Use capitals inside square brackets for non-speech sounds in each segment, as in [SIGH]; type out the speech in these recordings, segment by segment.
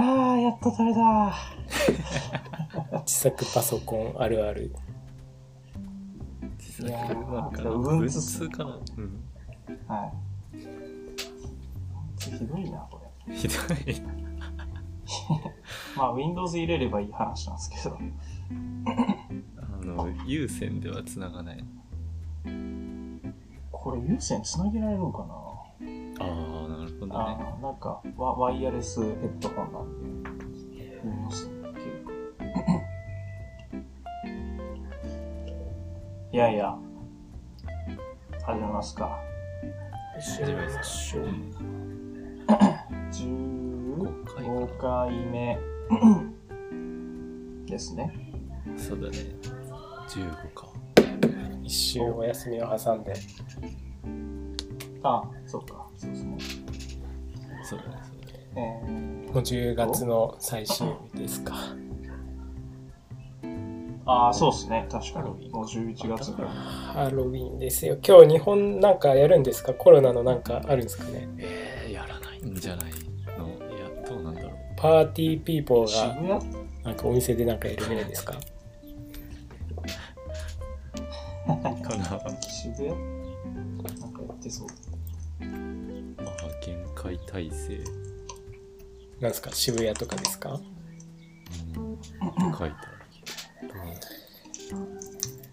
あー、やっと取れた。自作パソコンあるある。自作なのかな文文通かなうん。はい。ひどいな、これ。ひどい。[LAUGHS] まあ、Windows 入れればいい話なんですけど。あの、有線では繋がない。これ、有線つなげられるのかな？ああ、なるほどね。ああ、なんかワ、ワイヤレスヘッドホンなんで、見ますね、結構。いやいや、始めますか。始めましょう。[COUGHS] 15回目 [COUGHS] ですね。そうだね。15か。一週お休みを挟んで。あ、そうか、そうですね。そうだね、そうだね。えー、もう10月の最終日ですか。ああ、そうですね、確かに。ハロウィンもう11月から。ハロウィンですよ。今日日本なんかやるんですか？コロナのなんかあるんですかね？えー、やらないんじゃないの？いや、どうなんだろう。パーティーピーポー渋が谷？なんかお店でなんかやるぐらいですか？かな。渋谷？なんかやってそう。まあ、限界体制。なんですか？渋谷とかですか？うん。書いてあるけど。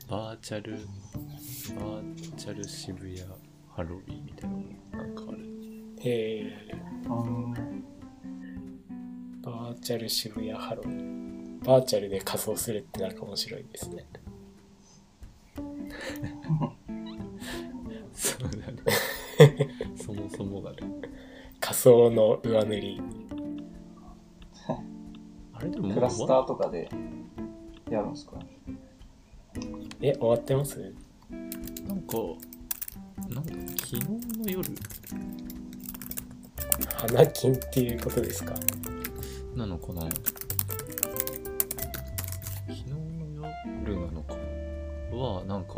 バーチャル、バーチャル渋谷ハロウィンみたいなのなんかある。えうーん。ー、バーチャル渋谷ハロウィン。バーチャルで仮装するってなんか面白いですね。[LAUGHS] そうだね。[LAUGHS] そもそもがね。仮装の上塗り。[LAUGHS] あれでもクラスターとかでやるんですか？え、終わってます？なんか、なんだ、昨日の夜花金っていうことですか？なのかな？昨日の夜なのか？は、なんか、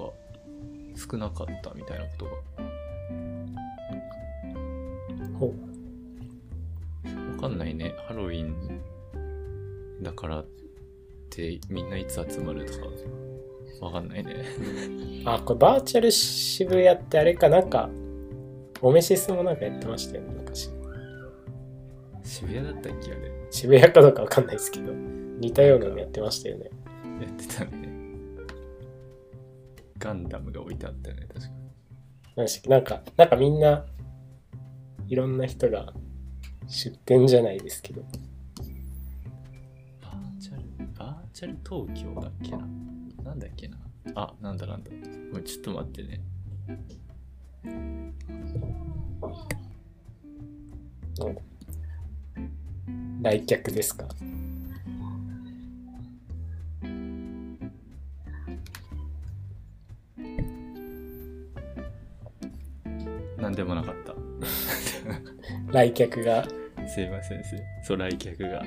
少なかったみたいなことが。ほう。わかんないね。ハロウィンだからってみんないつ集まるとか、わかんないね。あ、これバーチャル渋谷ってあれかなんか、オメシスもなんかやってましたよね、昔。渋谷だったっけあれ？渋谷かどうかわかんないですけど、似たようなのやってましたよね。やってたね。ガンダムが置いてあったよね、確か。なんか、なんかみんな、いろんな人が出店じゃないですけど、バーチャル、バーチャル東京だっけな？なんだっけな？あ、なんだなんだ。ごめんちょっと待ってね。来客ですか？なんでもなかった。来客が、すいませんすいそう、来客が。来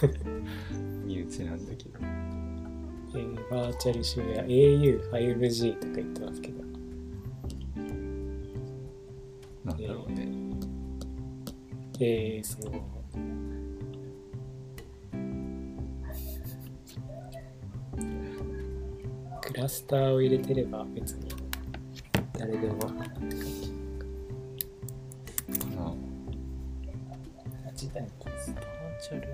客。身内なんだけど。えーバーチャル渋谷 au5G とか言ってますけど、なんだろうね。えー、そう。クラスターを入れてれば別に。誰でも。かな時代バーチャル。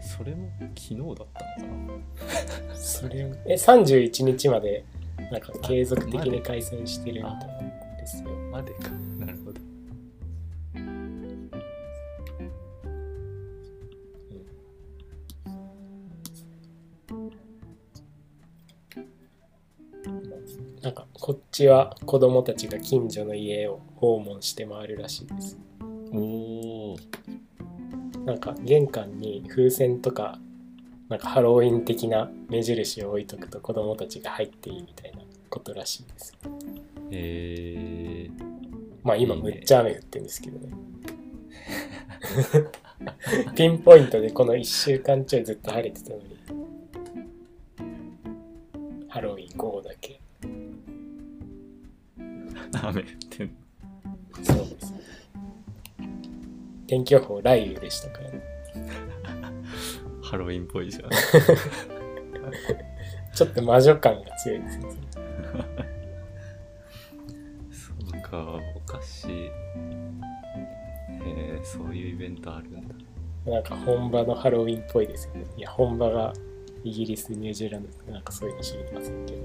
それも昨日だったのかな？それをえ31日までなんか継続的に開催してるみたいですよ。までか。ちは子供たちが近所の家を訪問して回るらしいですおお。なんか玄関に風船とかなんかハロウィン的な目印を置いとくと子供たちが入っていいみたいなことらしいですえー、まあ今むっちゃ雨降ってるんですけどねピンポイントでこの1週間ちょいずっと晴れてたのにハロウィン午後だけ。雨降ってんそうです。天気予報雷雨でしたからね。ハロウィンっぽいじゃん。[LAUGHS] ちょっと魔女感が強いですね。そうか、お菓子。へえそういうイベントあるんだ。なんか本場のハロウィンっぽいですよね。いや、本場がイギリス、ニュージーランドとかなんかそういうの知りませんけど。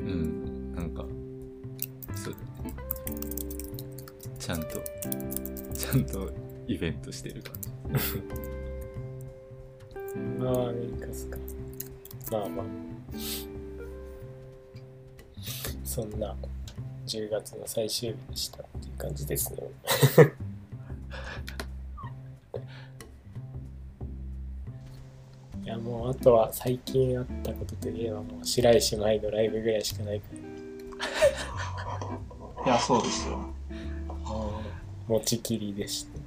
うん、なんか、ちゃんと、ちゃんとイベントしてる感じ。[LAUGHS] まあ、アメリカっすか。まあまあ。そんな10月の最終日でしたっていう感じですね。[LAUGHS] いやもうあとは最近あったことといえばもう白石麻衣のライブぐらいしかないからいや、そうですよ。持ちきりでした。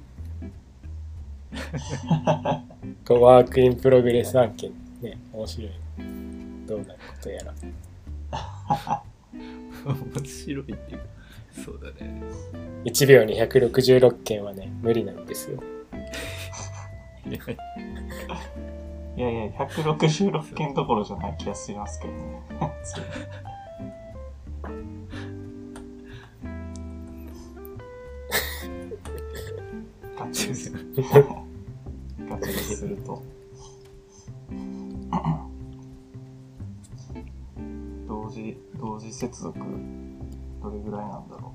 こう work in progress 案件ね、面白い。どうなることやら。[LAUGHS] 面白いっていうか、そうだね。1秒に166件はね、無理なんですよ。いやいやいや、166件どころじゃない気がしますけどね。です。ガチですると。同時、同時接続、どれぐらいなんだろ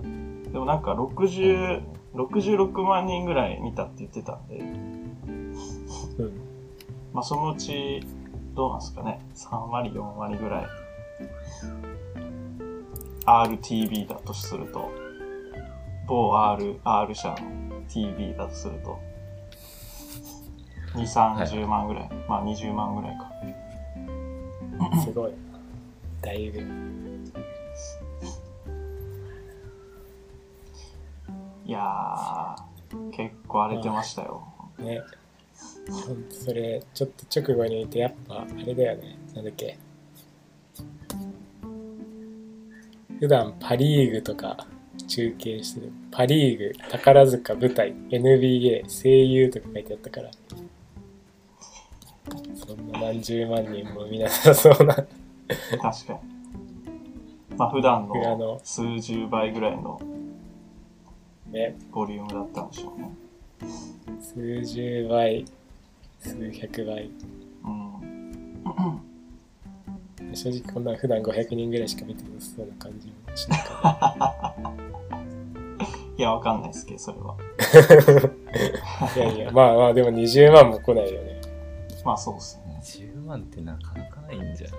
う。でもなんか60、66万人ぐらい見たって言ってたんで、うん。まあそのうち、どうなんですかね。3割、4割ぐらい。RTV だとすると、某 R、R 社の TV だとすると、2、30万ぐらい。まあ20万ぐらいか。すごいな。だいぶ。いやー、結構荒れてましたよ。ね。ほんとそれ、ちょっと直後にいて、やっぱ、あれだよね。なんだっけ。普段パリーグとか中継してる。パリーグ、宝塚舞台、NBA、声優とか書いてあったから。そんな何十万人も見なさそうな。確かに。まあ普段の数十倍ぐらいのね。ボリュームだったんでしょうね。数十倍、数百倍。うん。正直こんな普段500人ぐらいしか見てなさそうな感じもしないから。[LAUGHS] いや、わかんないですけど、それは。[LAUGHS] いやいや、まあまあ、でも20万も来ないよね。まあそうっすね。10万ってなかなかないんじゃない？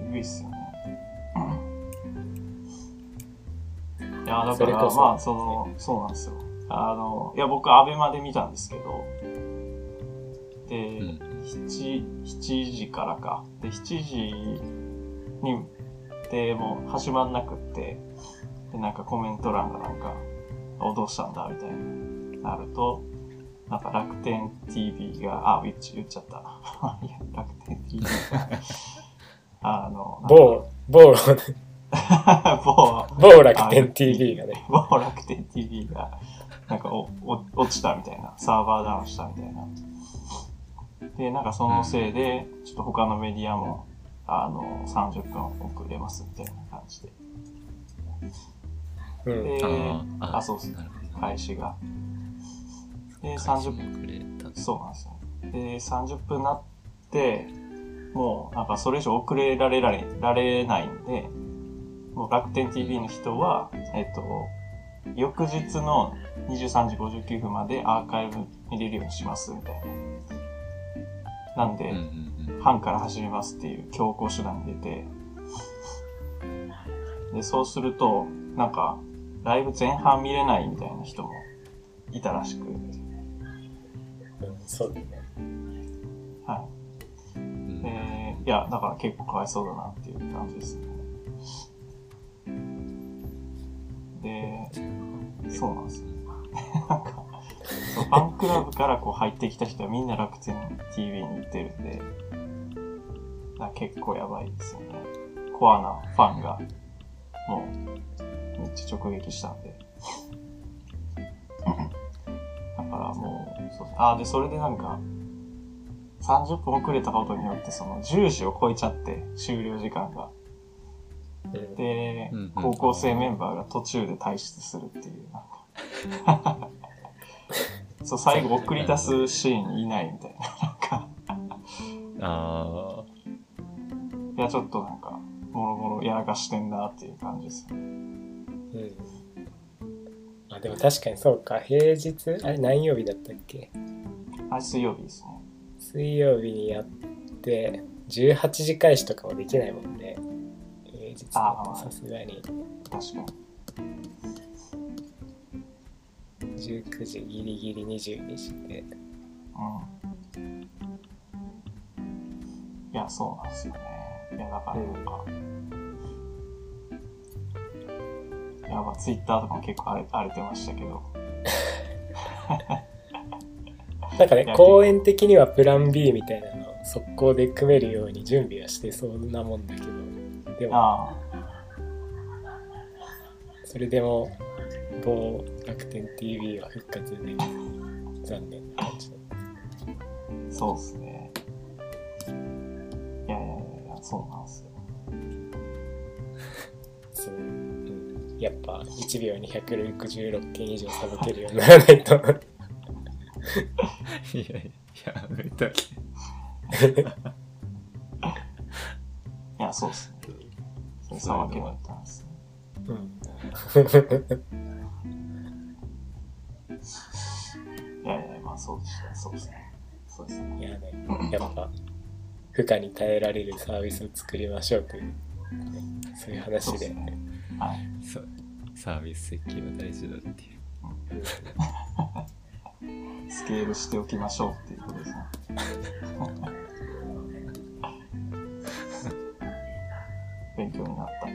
えぐいっすよね。[LAUGHS] いや、だから、まあ、その、そうなんですよ。あの、いや、僕、アベマで見たんですけど、で、うん7、7時からか。で、7時に、で、もう始まんなくって、で、なんかコメント欄がなんか、おどうしたんだみたいな、なると、なんか楽天 TV が、あ、言っち言っちゃった。い [LAUGHS] や楽天 TV が、あの、某、某、某、某楽天 TV がね。[LAUGHS] 某楽天 TV が、なんかおお落ちたみたいな、サーバーダウンしたみたいな。で、なんかそのせいで、ちょっと他のメディアも、あの、30分遅れますみたいな感じで。うん。で、あそうっすなるほど。開始が。で、開始30も遅れた。そうなんですよ。で、30分なって、もうなんかそれ以上遅れられられられないんで、もう楽天 TV の人は、えっと、翌日の23時59分までアーカイブ見れるようにしますみたいな。なんで。班から始めますっていう強行手段に出て、で、そうすると、なんか、ライブ前半見れないみたいな人もいたらしく、うんそうだね。はい。うんえーいや、だから結構かわいそうだなっていう感じですね。で、そうなんですよ。なんか、そうファンクラブからこう入ってきた人はみんな楽天 TV に行ってるんで、だから結構やばいですよね。コアなファンが、もう、めっちゃ直撃したんで。だからもう、そうあ、で、それでなんか、30分遅れたことによって、その10時を超えちゃって、終了時間が。うんでうんうん、高校生メンバーが途中で退出するっていう、なんか。そう、最後送り出すシーンいないみたいな。なんか、あいや、ちょっとなんか、もろもろやらかしてんなっていう感じですね。うん。あでも確かにそうか。平日？あれ何曜日だったっけ？あ、水曜日ですね。水曜日にやって18時開始とかもできないもんね。平日だとさすがに。確かに。19時ギリギリ22時でうん。いや、そうなんですよね。いや、だからなんか、いや、まあ、ツイッターとかも結構荒れ荒れてましたけど、[LAUGHS] なんかね公演的にはプラン B みたいなのを速攻で組めるように準備はしてそうなもんだけどでもあそれでも某楽天 TV は復活できず残念な感じだったあ、そうっすね。いやいやいやいや、そうなんですよ。[LAUGHS] そう、うん、やっぱ1秒に166件以上さばけるようにならないとあ。[LAUGHS] いやいや、やめたけ。[LAUGHS] いや、そうっすね。さわけだったんですね。うんそうですね。そうですね。いやね、やっぱ負荷に耐えられるサービスを作りましょうという、ねそういう話でね。はい。そうサービス設計は大事だっていう。[LAUGHS] スケールしておきましょうっていうことですね。[LAUGHS] 勉強になった。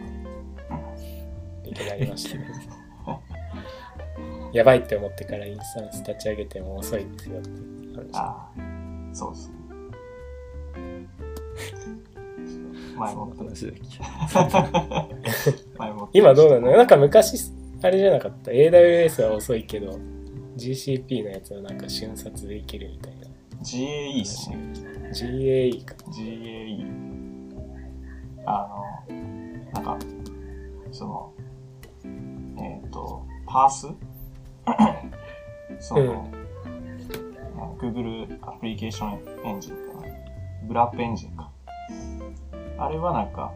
勉強になりましたねやばいって思ってからインスタンス立ち上げても遅いですよっていう話ああ、そうですね。前もって、話だっ前もって。今どうなの？なんか昔あれじゃなかった？AWS は遅いけど GCP のやつはなんか瞬殺でいけるみたいな GAE ですね。GAE か GAE。あの、なんか、その、えっ、と、パース？その、Google アプリケーションエンジンかな。グラップエンジンか。あれはなんか、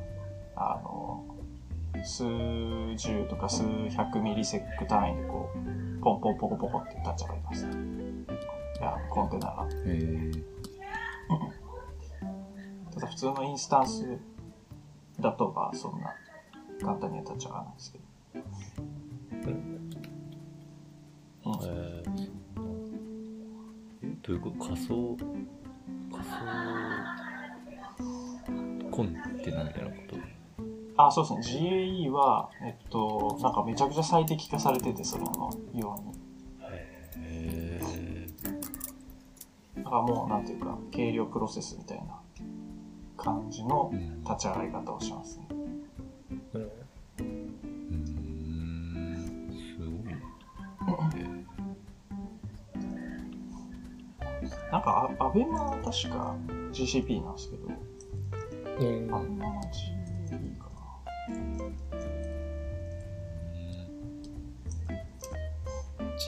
あの、数十とか数百ミリセック単位でこう、ポンポンポコポコって立ち上がります。いや、コンテナが。け。えー、ただ普通のインスタンスだとまあそんな簡単には立ち上がらないですけど。うんえーえどういうこと？仮想仮想コンテナみたいなこと？あ、そうですね。GAE は、えっと、なんかめちゃくちゃ最適化されてて、それのように。へだからもう、なんていうか、計量プロセスみたいな感じのうん立ち上がり方をしますね。うんなんか、あアベマは確か GCP なんですけど、うんアベマは GAE かな。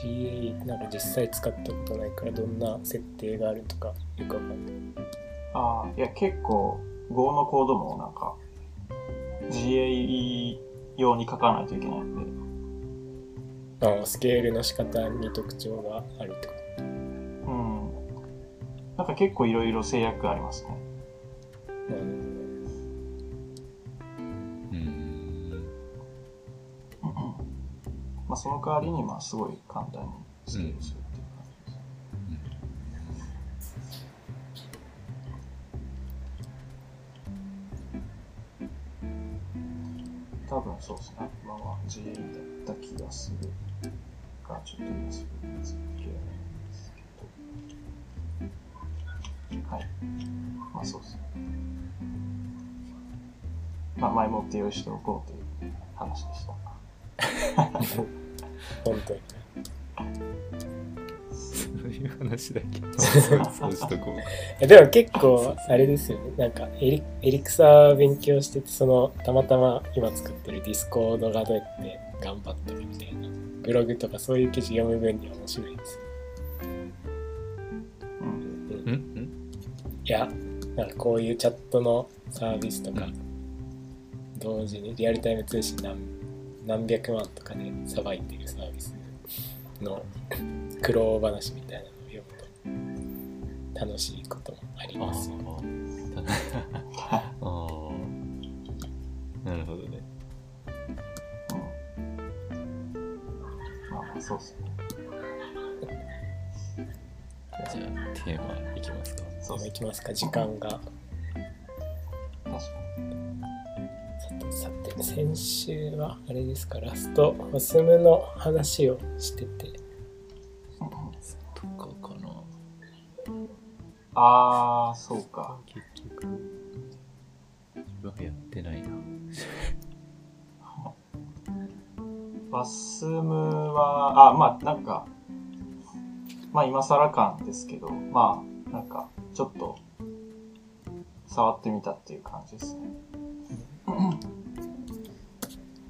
GAE なんか実際使ったことないからどんな設定があるとかよくわかんないああ、いや、結構、Go のコードもなんか、GAE 用に書かないといけないんで、ああスケールの仕方に特徴があるってこうん。なんか結構いろいろ制約ありますね。うーんまあ、その代わりに、まあ、すごい簡単にスケールするっていう感じです。多分そうですね。今は GA だった気がするが、ちょっと今すぐ見つけられはい。まあそうですね。まあ、前もって用意しておこうという話でした。[LAUGHS] 本当に。そういう話だけど。そうそうしとこう [LAUGHS] でも結構あれですよねなんかエリエリクサ勉強しててそのたまたま今作ってる Discord がどうやって頑張ってるみたいなブログとかそういう記事読む分には面白いですよ、いやなんかこういうチャットのサービスとか同時にリアルタイム通信何何百万とかでさばいてるサービスの苦労話みたいなのを読むと楽しいこともありあますよあ。あ [LAUGHS] あ。なるほどね。そうっすね。じゃあ、テーマいきますか。そうっすね。今いきますか時間が。さてさて先週はあれですかラストファスムの話をしててとかかな。あー、そうか。結局、自分はやってないな。バスムは、あ、まあ、なんか、まあ、今更感ですけど、まあ、なんか、ちょっと、触ってみたっていう感じですね。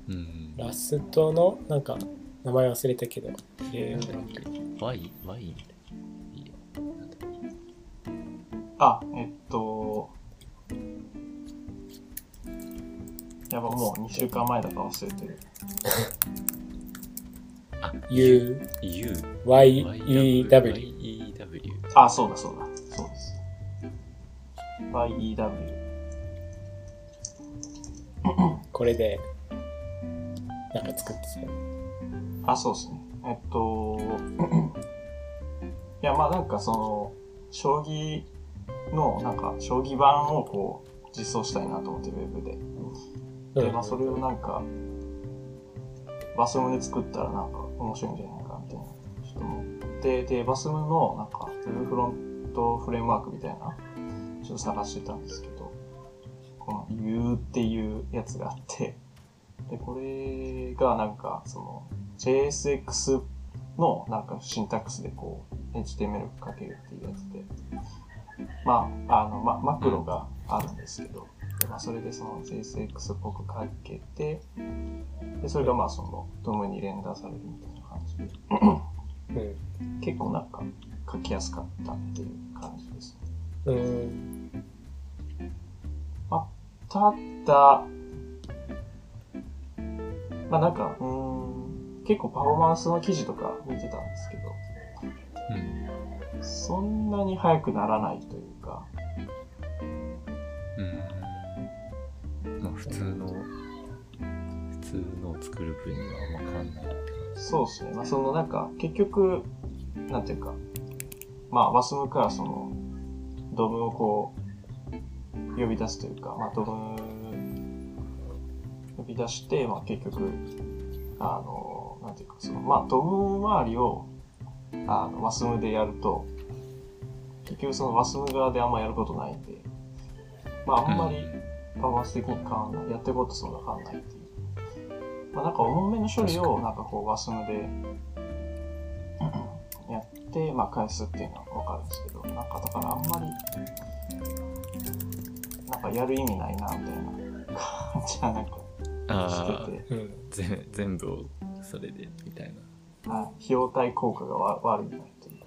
うん。ラストのなんか名前忘れたけどゲーワイ、ワイあ、えっと、やば、もう2週間前だから忘れてる。[LAUGHS] あ、U U。Y E W YEW。あ、そうだそうだ。そうです。YEW。[COUGHS] これでなんか作ってたよあ、そうですね。えっと、[COUGHS] いや、まあなんかその、将棋の、なんか、将棋盤をこう、実装したいなと思って、ウェブで。で、まあそれをなんか、バスムで作ったらなんか面白いんじゃないかみたいな、ちょっと思って、で、バスムのなんか、フルフロントフレームワークみたいな、ちょっと探してたんですけど、この U っていうやつがあって、で、これがなんか、その、JSX のなんかシンタックスでこう、HTML かけるっていうやつで、まあ、あの、ま、マクロがあるんですけど、まあ、それでその JSX っぽく書けて、で、それがまあその、ドムに連打されるみたいな感じで、うん結構なんか書きやすかったっていう感じですね。うんただ、まあなんか、うーん、結構パフォーマンスの記事とか見てたんですけど、うん。そんなに速くならないというか、うん。まあ、普通の、普通のを作る分にはあんま変わんないって感そうですね。まあそのなんか、結局、なんていうか、まあ、バスムからその、ドムをこう、呼び出すというか、まあ、ドム、呼び出して、まあ結局、あの、なんていうか、その、まあ、ドム周りを、あの、バスムでやると、結局そのバスム側であんまやることないんで、まあ、あんまりパフォーマンス的に変わんない。やってることそんな変わんないっていう。まあ、なんか重めの処理をなんかこうバスムでやって、まあ、返すっていうのはわかるんですけど、なんかだからあんまり、なんかやる意味ないな、みたいな感じはなんかあしてて、うんぜ全部をそれで、みたいな。はい、費用対効果がわ悪いなっていう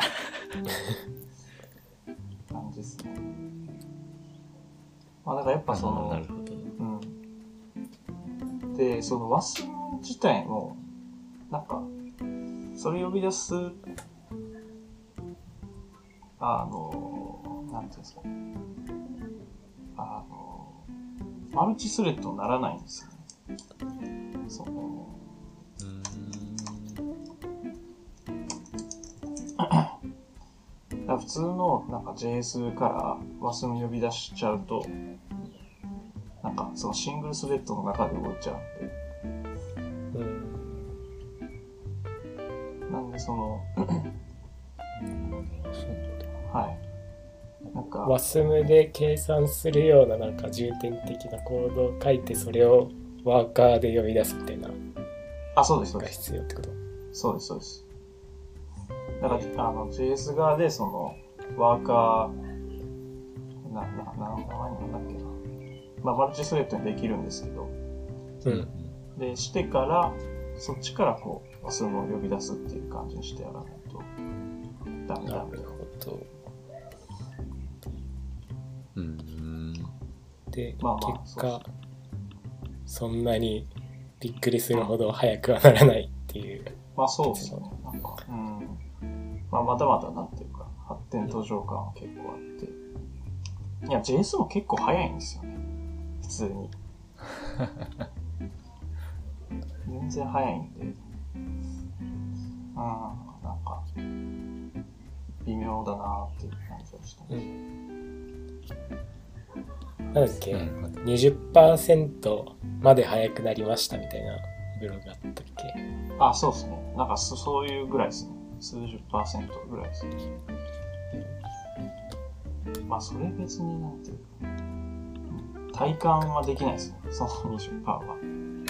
[LAUGHS] 感じですね。まあ、だからやっぱその、なるほど。うん。で、そのワス自体も、なんか、それ呼び出す、あの、なんていうんですかね。あの、マルチスレッドにならないんですよね。その、ら普通のなんか JS からワスに呼び出しちゃうと、なんかそのシングルスレッドの中で動いちゃうんで、うんなんでその。はい。なんか、WASM で計算するようななんか重点的なコードを書いてそれをワーカーで呼び出すみたいなのあ、そうです、そうがです。必要ってこと？そうです、そうです。だから、あの、JS 側で、その、ワーカー、な、な、な、名前なんだっけな。まあ、マルチスレッドにできるんですけど、うんで、してから、そっちからこう、ワスムを呼び出すっていう感じにしてやらないと、ダメなだな。るほどうん。で、まあまあ結果そんなにびっくりするほど早くはならないっていうまあそうですよね。まだまだなんていうか、発展途上感は結構あって。いや、JS も結構早いんですよね。普通に。[LAUGHS] 全然早いんで。うん、なんか、微妙だなっていう感じがしたね。なんだっけ、うん20%まで早くなりましたみたいなブログあったっけ？あ、そうですね。なんかそそういうぐらいですね。数十パーセントぐらいですね。まあ、それ別になんていうか、うん体感はできないですね。その20%は。うん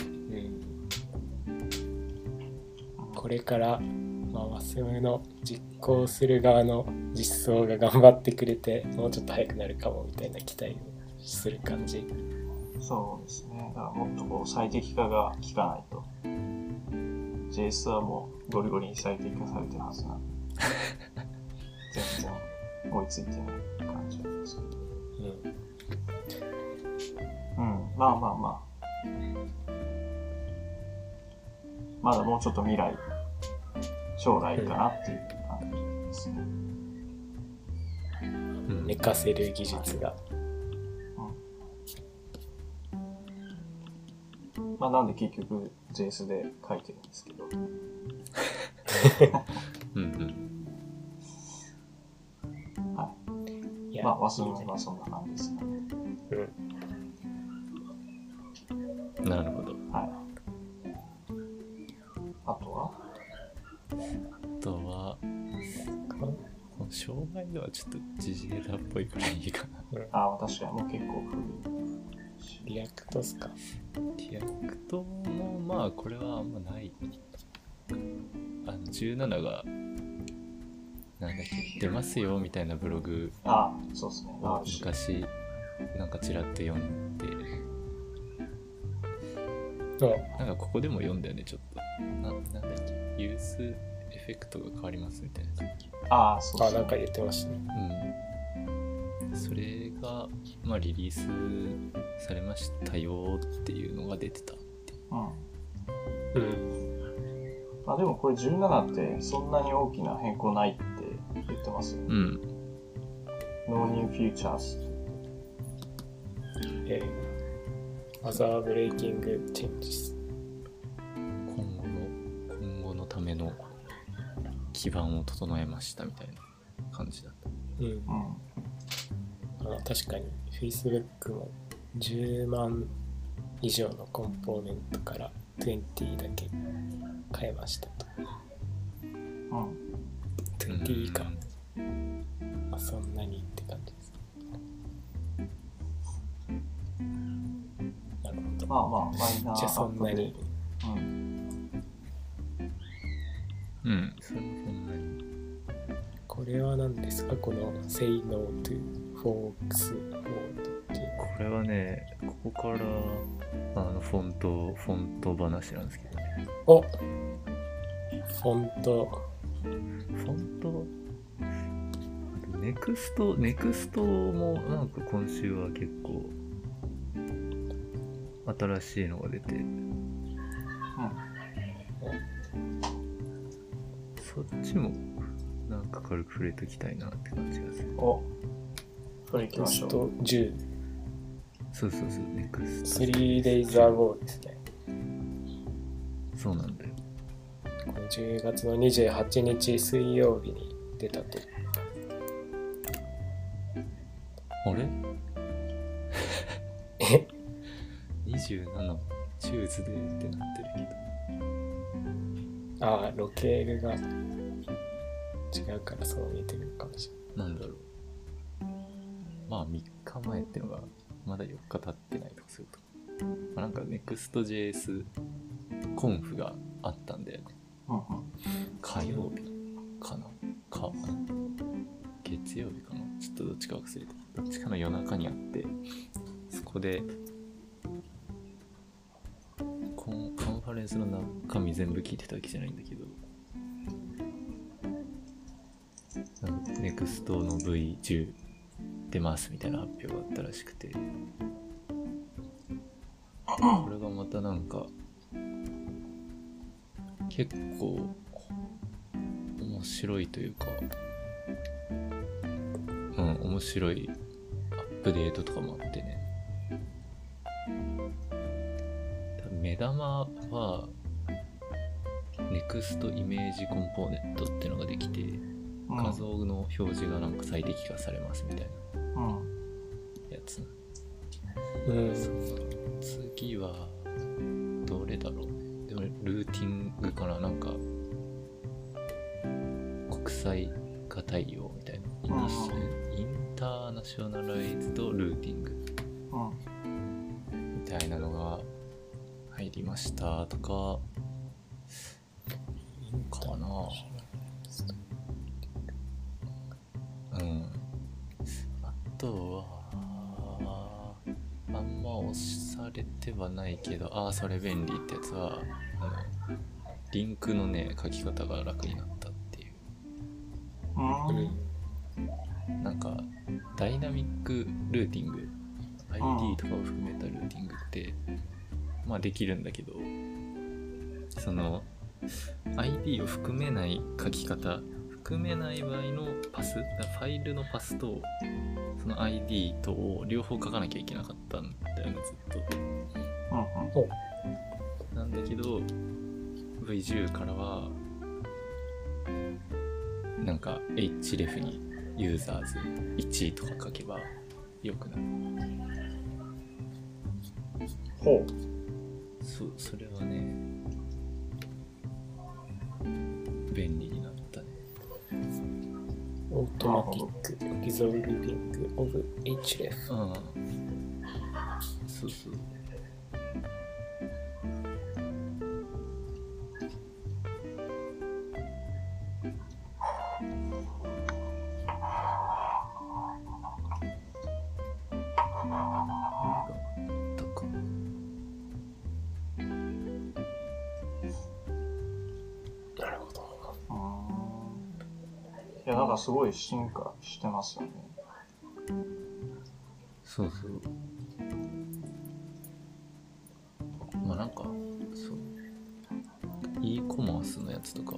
これから、まあ、ワスムの実行する側の実装が頑張ってくれてもうちょっと早くなるかもみたいな期待をする感じそうですね。だからもっとこう最適化が効かないと。JS はもうゴリゴリに最適化されてるはずなんで。全然追いついてない感じなんですけど。うんうん、まあまあまあ。まだもうちょっと未来、将来かなっていう感じですね。うん寝かせる技術がまあなんで結局 JS で書いてるんですけど。うんうん。いやまあ、ワスムはそんな感じですね。うんなるほど。はい。あとは？あとは、この障害度はちょっと時事ネタっぽいからいいかな。ああ、確かにもう結構古い。 React っすか React もまあこれはあんまない。あの17が、なんだっけ、出ますよみたいなブログああ、そうですね。昔、なんかちらっと読んで、うんなんかここでも読んだよね、ちょっと。ななんだっけ、ユースエフェクトが変わりますみたいな。ああ、そうですね。あなんか言ってましたねうん。それが、まあリリースされましたよっていうのが出てた。うん。うんまあでもこれ17ってそんなに大きな変更ないって言ってますよね。うん。No new futures。えー、マザーブレイキングチェンジス今後の今後のための基盤を整えましたみたいな感じだった。うんうん。あ確かに Facebook も10万以上のコンポーネントから20だけ変えましたとうん。20以下、まあ、そんなにって感じですなるほどまあまあ、マイナーじゃあそんなにうん。うん。そんなに。これは何ですか？この Say No to いうこれはね、ここからあのフォント、フォント話なんですけどね。おフォントフォント、 Next、Nextもなんか今週は結構新しいのが出て、そっちもなんか軽く触れときたいなって感じがする。お、それ行きましょう。 Next 10そうそうそう、 Next。3 days ago ですねそうなんだよ。この10月の28日水曜日に出たとあれ？[LAUGHS] え ?27、チューズデーってなってるけど。ああロケールが違うからそう見えてるのかもしれなんだろう。あ3日前ってのがまだ4日経ってないとかそういうこと。まあ、なんか Next.js コンフがあったんでうんうん。火曜日かな。か月曜日かな。ちょっとどっちか忘れた。どっちかの夜中にあってそこでコンカンファレンスの中身全部聞いてたわけじゃないんだけどネクストの V10 出ますみたいな発表があったらしくて。これがまたなんか結構面白いというかうん面白いアップデートとかもあってね。目玉は NEXT イメージコンポーネントってのができてうん。画像の表示がなんか最適化されますみたいうん。なやつ。うん。その次はどれだろう。ねでもルーティングかな。なんか国際化対応みたいな。イニシインターナショナライズドルーティング。うん。みたいなのが入りましたとかかはないけどああそれ便利ってやつはあのリンクのね書き方が楽になったっていううん。うんなんかダイナミックルーティング ID とかを含めたルーティングってまあできるんだけどその ID を含めない書き方含めない場合のパスだファイルのパスとその ID とを両方書かなきゃいけなかったんだよねずっとうん。なんだけど V10 からはなんか href にユーザーズ1とか書けばよくなるほそそれはね便利になったね。オートマティックリゾルビングオブ href うん。そうそうすごい進化してますよね。そうそう。まあなんかそう。E コマースのやつとか。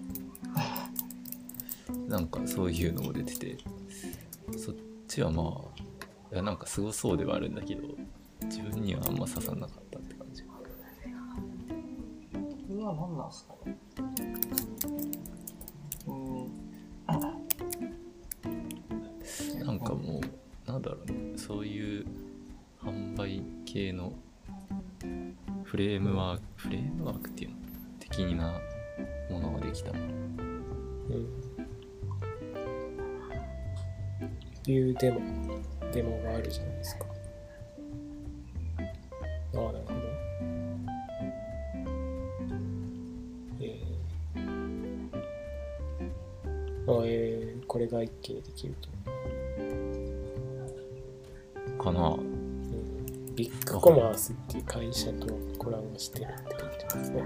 [LAUGHS] なんかそういうのも出てて。そっちはまあいやなんかすごそうではあるんだけど自分にはあんま刺さんなかったって感じ。これは何なんすか？だろうね。そういう販売系のフレームワークフレームワークっていうの的なものができた。うん。いうデモデモがあるじゃないですか。ああなるほど。えー、あえー、これが一気にできると、かな。うん、ビッグコマースっていう会社とコラボしてるって書いてますね。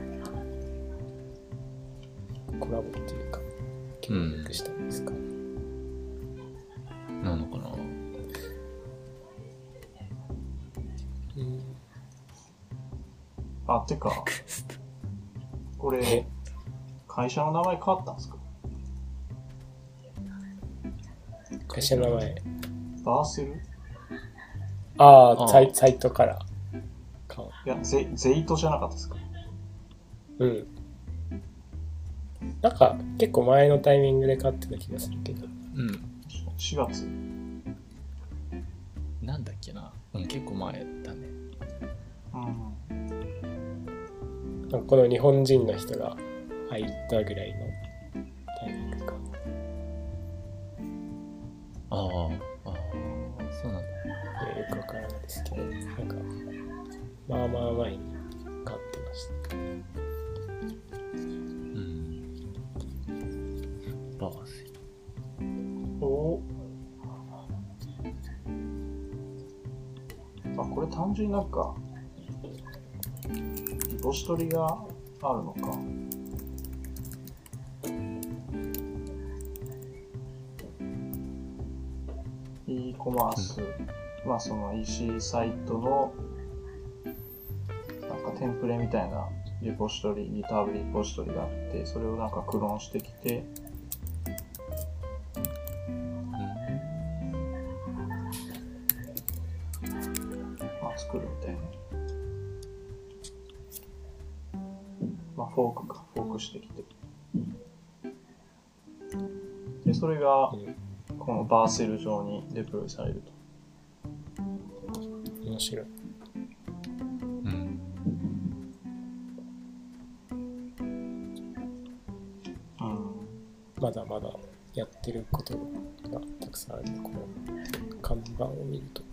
コラボっていうか協力したんですか、なのかな。うん。あ、てか、[LAUGHS] こえ？れ、会社の名前変わったんですか？会社の名前。バーセル？いああサイサイトから。変わや、ゼゼイトじゃなかったですか？うん。なんか結構前のタイミングで買ってた気がするけど。うん。4月？なんだっけな。うん結構前だね。うん。この日本人の人が入ったぐらいのリポジトリがあるのか。e コマース、まあその EC サイトの、なんかテンプレみたいなリポジトリ、GitHub リポジトリがあって、それをなんかクローンしてきて、このバーセル上にデプロイされると。面白い。うんうん。まだまだやってることがたくさんあるこの看板を見ると。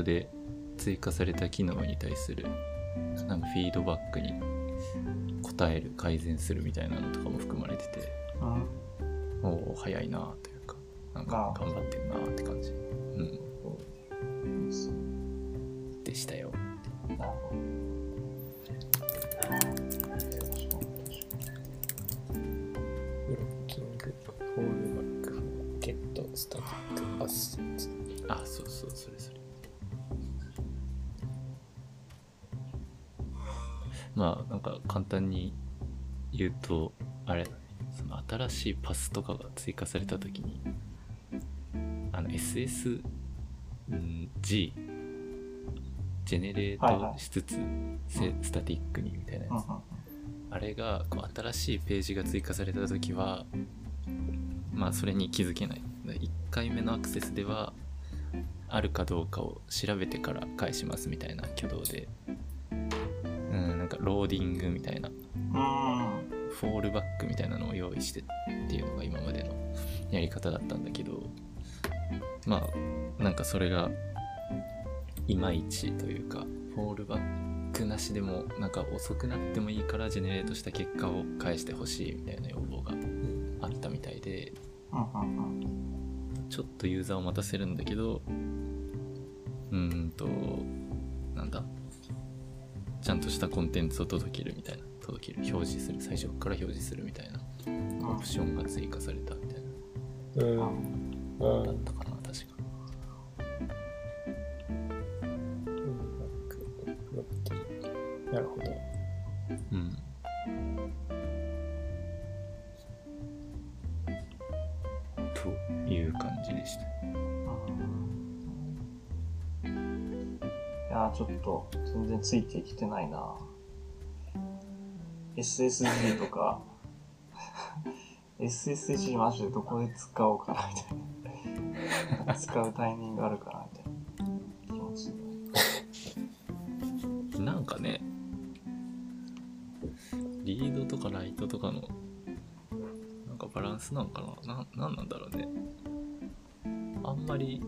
トで追加された機能に対するなんかフィードバックに答える改善するみたいなのとかも含まれててうん。おお早いなというかなんか頑張ってんなって感じ、うん、言うとあれだねその新しいパスとかが追加された時にあの SSG ジェネレートしつつ、せスタティックにみたいなやつ、あれがこう新しいページが追加された時はまあそれに気づけない。1回目のアクセスではあるかどうかを調べてから返しますみたいな挙動でうんなんかローディングみたいな。うん。フォールバックみたいなのを用意してっていうのが今までのやり方だったんだけどまあなんかそれがいまいちというかフォールバックなしでもなんか遅くなってもいいからジェネレートした結果を返してほしいみたいな要望があったみたいで。ちょっとユーザーを待たせるんだけどうーんとなんだちゃんとしたコンテンツを届ける表示する最初から表示するみたいなオプションが追加されたみたいうん。なうん。だったかな確か。ロッティ。なるほど。うん。という感じでした。いやーちょっと全然ついてきてないな SSG とか。[LAUGHS] SSG マジでどこで使おうかなみたいな。使うタイミングあるかなみたいな。気持ち。[LAUGHS] なんかね。リードとかライトとかのなんかバランスなんかな。ななんなんだろうね。あんまり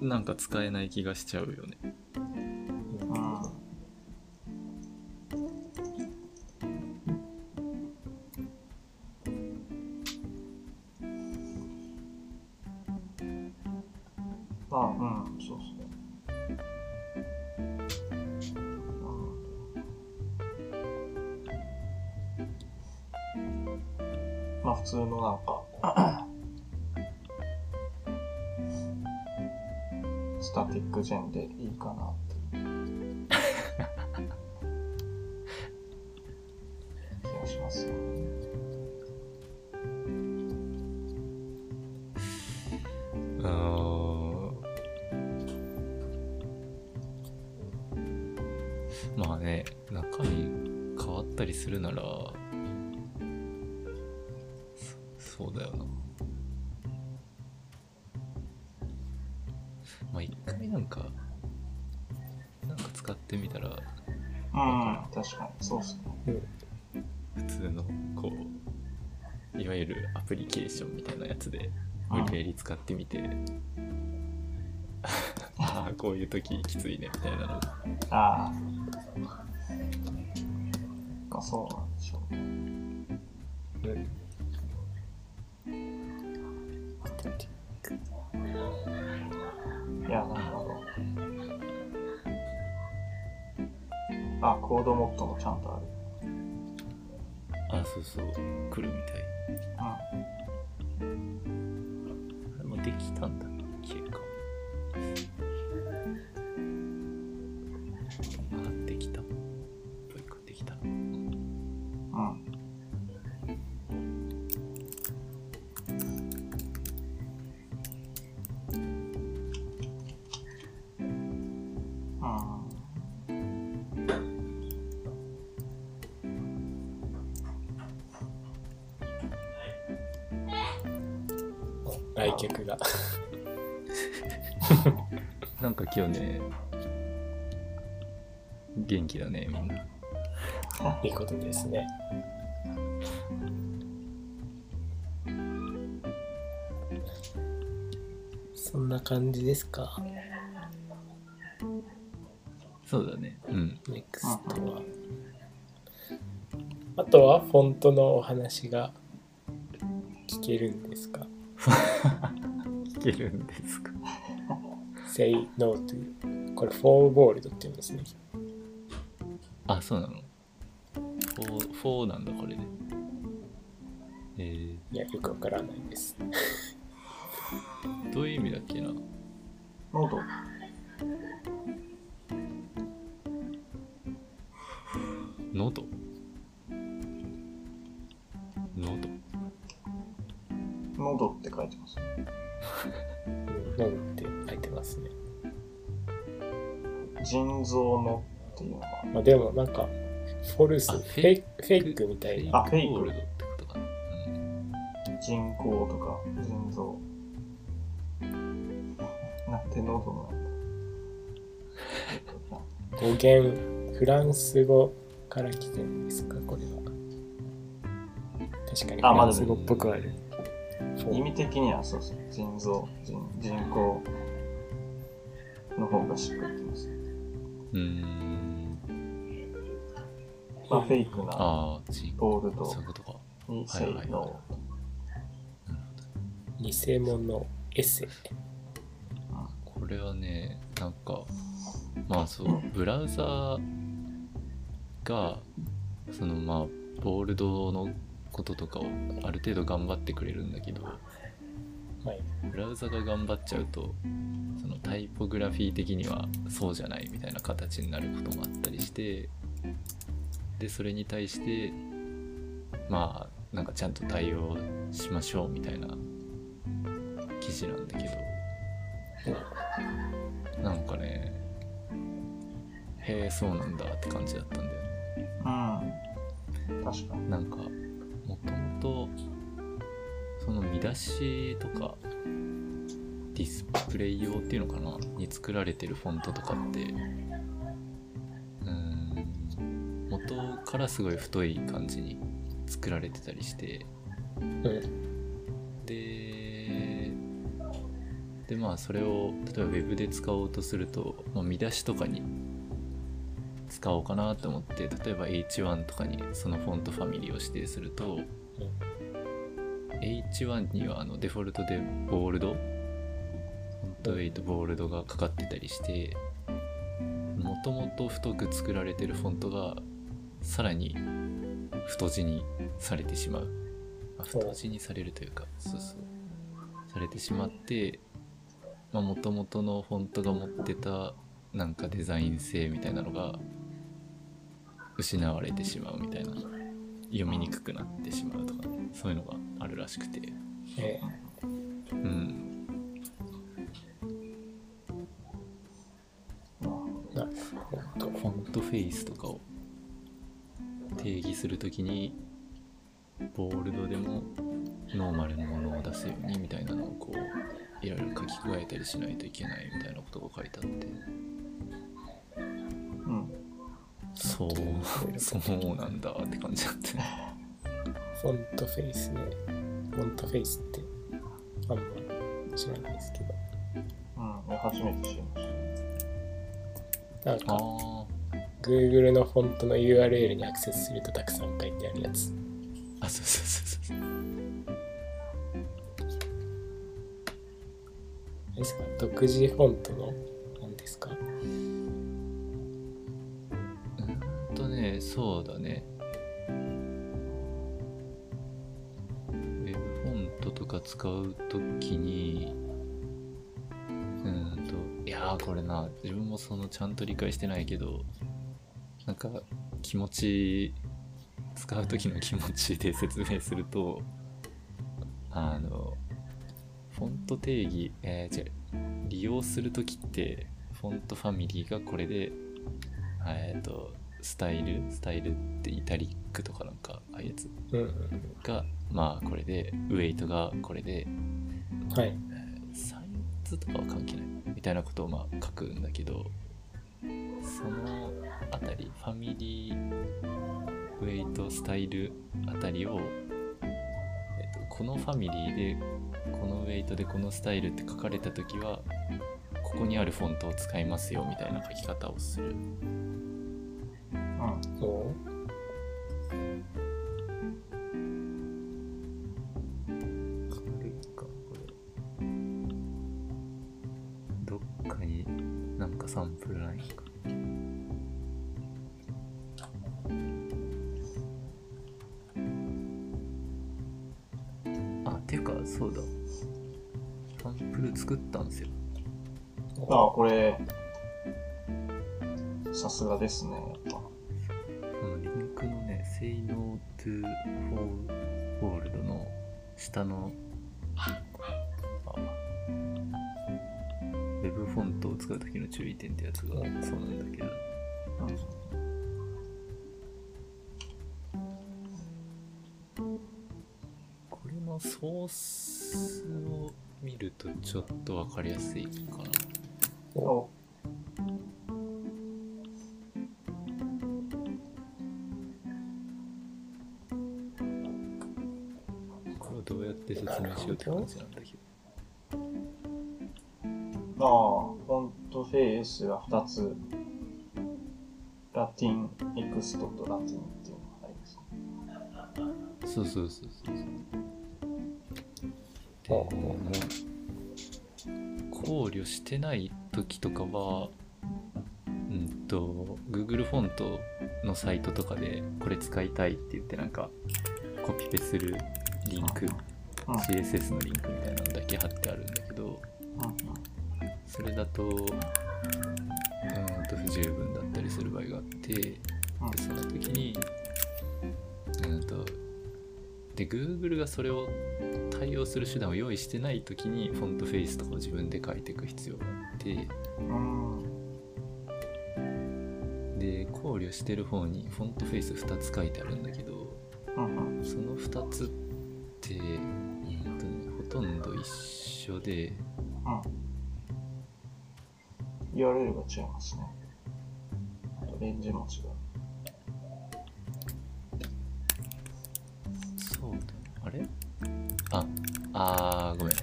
なんか使えない気がしちゃうよね。タティックジェンでいいかなって。[LAUGHS] 気がしますよね。あー。まあね中身変わったりするならそうだよな。確かに、そうっすね。普通のこういわゆるアプリケーションみたいなやつで無理やり使ってみて、[LAUGHS] ああこういう時きついねみたいなのああ。か、そうなんでしょうね。そうそう来るみたい。あ客が。[LAUGHS] なんか今日ね元気だねみんないいことですね。そんな感じですか？そうだねうんネクストは。あとはフォントのお話が聞けるんですか？いけるんですか ?Say no to これ faux bold って言うんですね。あそうなの？フォーフォーなんだこれでえいや、よくわからないです。ー、どういう意味だっけな？ノート。なんか、 false、あフェイクフェイク？みたいな。あフェイク人工とか人造。なんでノートの語源、フランス語から来てるんですか、これは。確かにあまあフランス語っぽくある。意味的にはそうそう。人造、人人工の方がしっくりきます。うーんまあ、フェイクなボールドそういうことかにせいの。偽物エセ。これはねなんかまあそうブラウザーがそのまあボールドのこととかをある程度頑張ってくれるんだけどはい。ブラウザが頑張っちゃうとそのタイポグラフィー的にはそうじゃないみたいな形になることもあったりしてでそれに対してまあなんかちゃんと対応しましょうみたいな記事なんだけどなんかねへえそうなんだって感じだったんだよねうん。確かに。なんかもともとその見出しとかディスプレイ用っていうのかな？に作られてるフォントとかってからすごい太い感じに作られてたりしてうん。ででまあそれを例えば Web で使おうとすると、まあ、見出しとかに使おうかなと思って例えば H1 とかにそのフォントファミリーを指定すると、H1 にはあのデフォルトでボールドフォントウェイトボールドがかかってたりしてもともと太く作られてるフォントがさらに太字にされてしまう。まあ太字にされるというかそうそう。されてしまってもともとのフォントが持ってたなんかデザイン性みたいなのが失われてしまうみたいな。読みにくくなってしまうとかそういうのがあるらしくて。えうん。フォントフェイスとかを定義するときにボールドでもノーマルのものを出すようにみたいなのをこういろいろ書き加えたりしないといけないみたいなことが書いてあってうん。そうそうなんだって感じだってフォントフェイスね。フォントフェイスってあんま知らないですけど。うん。初めて知りましなんか、あ Google のフォントの URL にアクセスするとたくさん書いてあるやつ。あそうそうそうそう。ですか？独自フォントの何ですか？うーんとねそうだね。ウェブフォントとか使うときにうーんといやーこれな自分もそのちゃんと理解してないけどなんか気持ち使う時の気持ちで説明するとあのフォント定義、えー違う利用する時ってフォントファミリーがこれでえっとスタイルスタイルってイタリックとかなんかああいうやつがまあこれでウェイトがこれでうん。はい。サイズとかは関係ないみたいなことをまあ書くんだけどそのあたりファミリーウェイトスタイルあたりを、えっとこのファミリーでこのウェイトでこのスタイルって書かれた時はここにあるフォントを使いますよみたいな書き方をするた。う？作ったんですよ。ああ、これ、さすがですね、やっぱ。このリンクのね「Say No to Fold」の下のあウェブフォントを使う時の注意点ってやつがそうなんだけど。これのソースを見るとちょっとわかりやすいかなおこれをどうやって説明しようって感じなんだけどああ、フォントフェイスが2つ、ラティンエクストとラティンっていうのがありますね。そうそうそうそうあそう。でも考慮してない時とかは、うんと、Google フォントのサイトとかでこれ使いたいって言ってなんかコピペするリンク、うん。CSS のリンクみたいなのだけ貼ってあるんだけど、うんそれだと、うーんと不十分だったりする場合があって、でうんその時にうんとで Google がそれを対応する手段を用意してない時にフォントフェイスとかを自分で書いていく必要があって。で考慮してる方にフォントフェイス2つ書いてあるんだけど。その2つって、うんと、ほとんど一緒でうん。URL が違いますね。レンジも違。う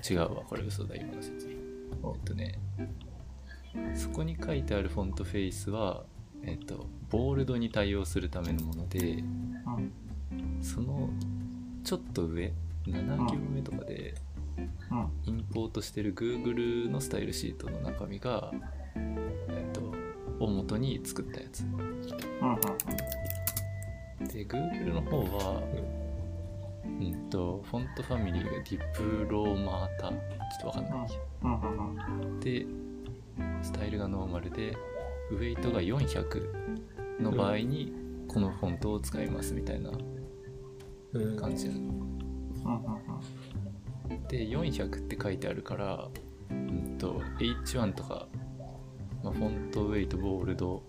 違うわこれ嘘だ今の説明えっとねそこに書いてあるフォントフェイスはえっとボールドに対応するためのものでうん。そのちょっと上7行目とかでうん。インポートしてる Google のスタイルシートの中身がえっとを元に作ったやつ。で Google の方は、うんと、フォントファミリーがディプロマータちょっとわかんないけうん。うん。ど、でスタイルがノーマルでウェイトが400の場合にこのフォントを使いますみたいなうん。感じなのうん。うん。で400って書いてあるから、うんと H1 とか、まあ、フォントウェイトボールド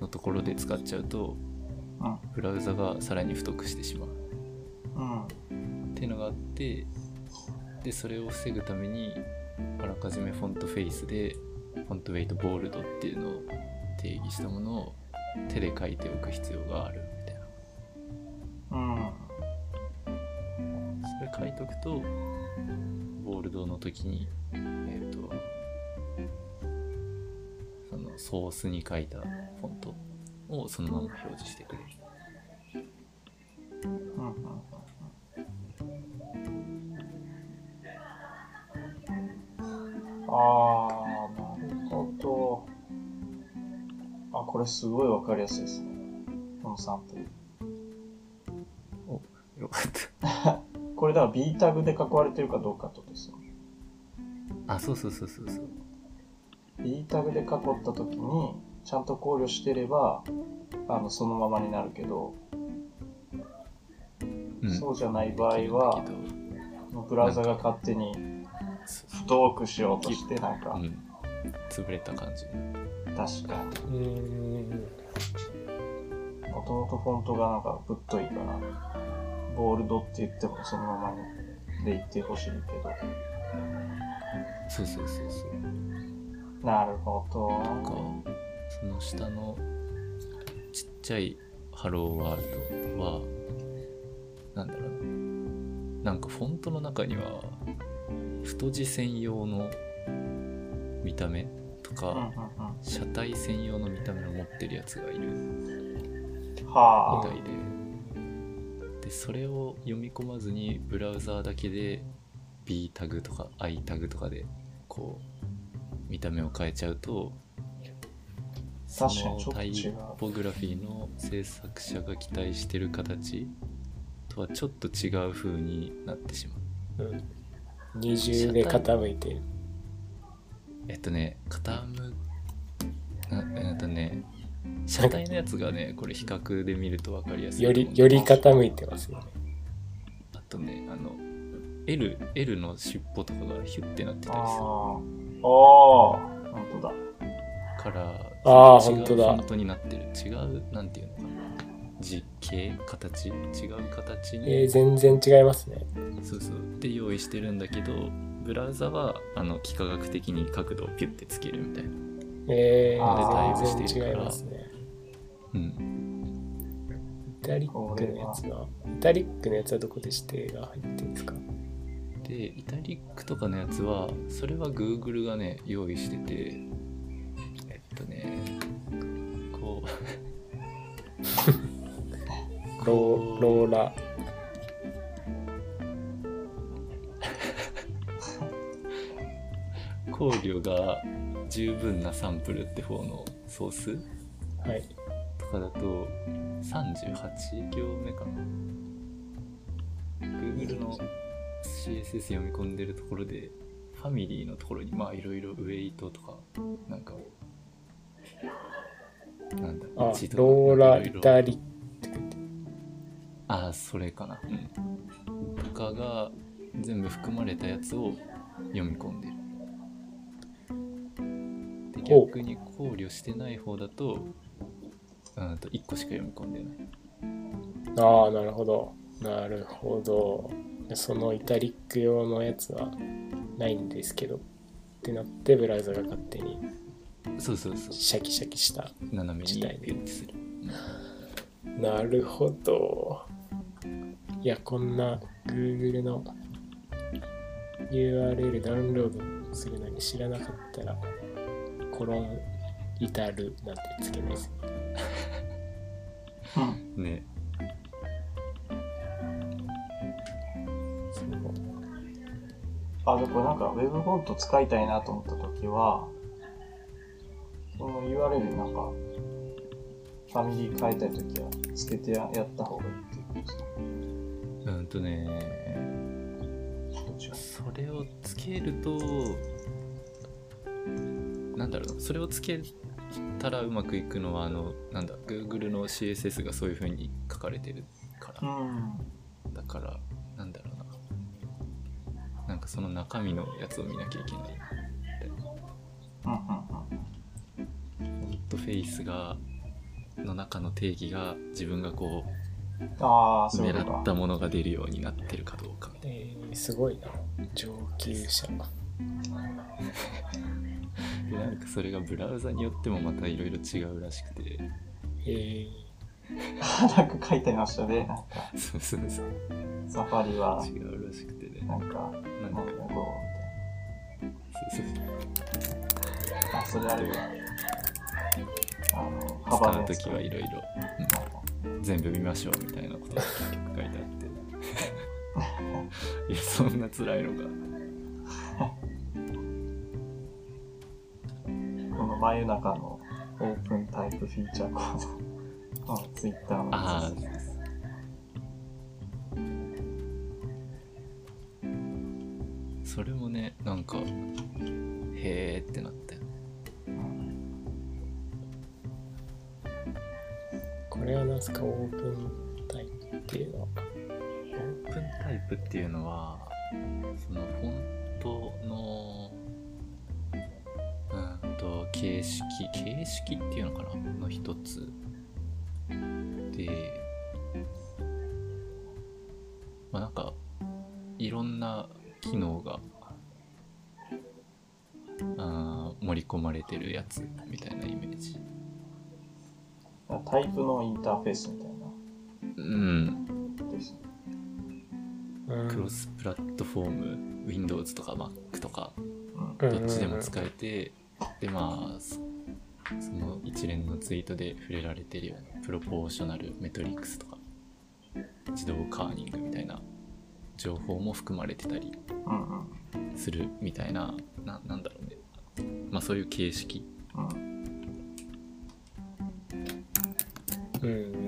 のところで使っちゃうとうん。ブラウザがさらに太くしてしまううん。っていうのがあってでそれを防ぐためにあらかじめフォントフェイスでフォントウェイトボールドっていうのを定義したものを手で書いておく必要があるみたいなうん。それ書いとくとボールドの時にえっ、とそのソースに書いたフォントをそのまま表示してくれるこれすごいわかりやすいですね。このサンプル。よかった [LAUGHS] これだから B タグで囲われてるかどうかってことですよ。あそうそうそうそうそう B タグで囲ったときに、ちゃんと考慮してれば、あの、そのままになるけど、うんそうじゃない場合はブラウザが勝手にけどそうそう太くしようとして、なんかう、ん、潰れた感じ確かに。うーんもともとフォントがなんかぶっといから、ボールドって言ってもそのままにで言ってほしいけど。そうそうそうそうなるほど。なんかその下のちっちゃいハローワールドはなんだろうななんかフォントの中には太字専用の見た目とうんうんかうん。車体専用の見た目を持ってるやつがいる。みはたいででそれを読み込まずにブラウザーだけで B タグとか I タグとかでこう見た目を変えちゃうとそのタイポグラフィーの制作者が期待してる形とはちょっと違う風になってしまう。うん、二重で傾いてる。えっとね傾とね。車体のやつがねこれ比較で見ると分かりやすいよりより傾いてますよね。あとねあの L, L の尻尾とかがヒュッてなってあたりする。あ。ああ、本当だ。からあー違う本当だ。フォントになってる。違うなんていうのかな。実形形？違う形に、えー、全然違いますね。そうそう。で用意してるんだけどブラウザはあの幾何学的に角度をピュッてつけるみたいなえあーー、全然違いますね。うん。イタリックのやつはイタリックのやつはどこで指定が入ってるんですか？でイタリックとかのやつはそれは Google がね用意しててえっとねこう [LAUGHS] ローローラ。考慮が十分なサンプルって方のソース？はい。とかだと38行目かな。Google の CSS 読み込んでるところでファミリーのところにまあいろいろウェイトとかなんかなんだあローライタリああそれかな。うん。とかが全部含まれたやつを読み込んでる逆に考慮してない方だとうんと1個しか読み込んでない。ああなるほど。なるほど。そのイタリック用のやつはないんですけどってなってブラウザが勝手にそうそうそう。シャキシャキした斜めにピュッてする。なるほど。いやこんな Google の URL ダウンロードするのに知らなかったらコロン至るなんてつけないですうん。ね。そう。あ、で、これなんか Web フォント使いたいなと思ったときは、その URL になんか、ファミリー変えたいときは、つけてややった方がいいっていうことですか？うんとね。それをつけるとなんだろう。なそれをつけたらうまくいくのはあのなんだ Google の CSS がそういう風に書かれてるから。うん。だからなんだろうな。なんかその中身のやつを見なきゃいけないうんうんフォントフェイスがの中の定義が自分がこああ、うそう狙った。ものが出るようになってるかどうかえー、すごいな。上級者 [LAUGHS] でなんかそれがブラウザによってもまたいろいろ違うらしくて。えなんか書いてありましたね。なんか、そうそうそう。サファリは、違うらしくてね。なんか、なんか。なんだろそうそうう。あ、それあるわ。あの、使幅のやつ。う時はいろいろ。全部見ましょうみたいなことが結局書いてあって。[LAUGHS] いやそんな辛いのかこの真夜中のオープンタイプフィーチャーコード。[LAUGHS] のツイッターのああやつですそれもねなんかへえってなったよー、これは何すかオープンタイプっていうのは？オープンタイプっていうのはそのフォントのうんと形式形式っていうのかなの一つ。でまあなんかいろんな機能があー盛り込まれてるやつみたいなイメージ。タイプのインターフェースみたいうん。な。うん。クロスプラットフォーム Windows とか Mac とかうん。どっちでも使えて、でまあそその一連のツイートで触れられてるようなプロポーショナルメトリックスとか自動カーニングみたいな情報も含まれてたり。するみたいなななんだろうねまあそういう形式うん。うん